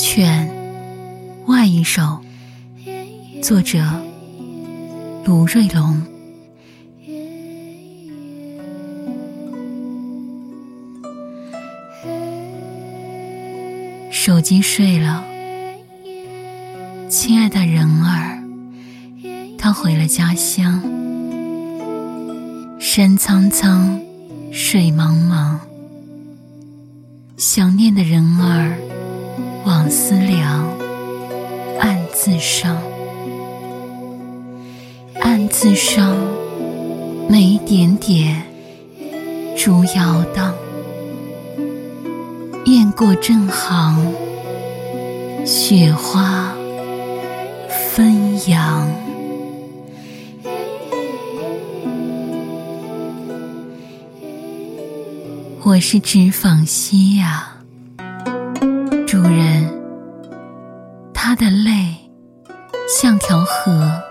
犬，外一首，作者卢瑞龙。手机睡了，亲爱的人儿，他回了家乡。山苍苍，水茫茫，想念的人儿。往思量，暗自伤，暗自伤，眉点点，烛摇荡，雁过正行，雪花纷扬。我是纸坊西呀。他的泪像条河。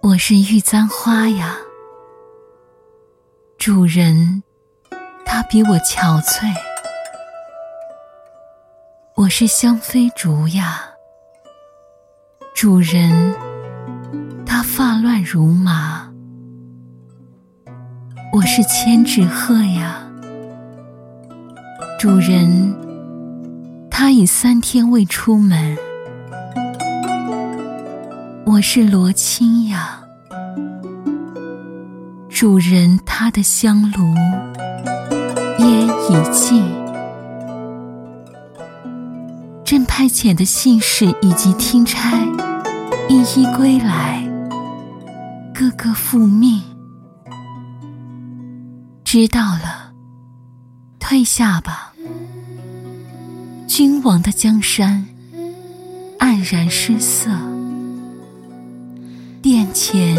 我是玉簪花呀。主人，他比我憔悴。我是香妃竹呀。主人，他发乱如麻。我是千纸鹤呀。主人，他已三天未出门。我是罗青雅。主人，他的香炉烟已尽。正派遣的信使以及听差一一归来，个个复命。知道了。退下吧，君王的江山黯然失色，殿前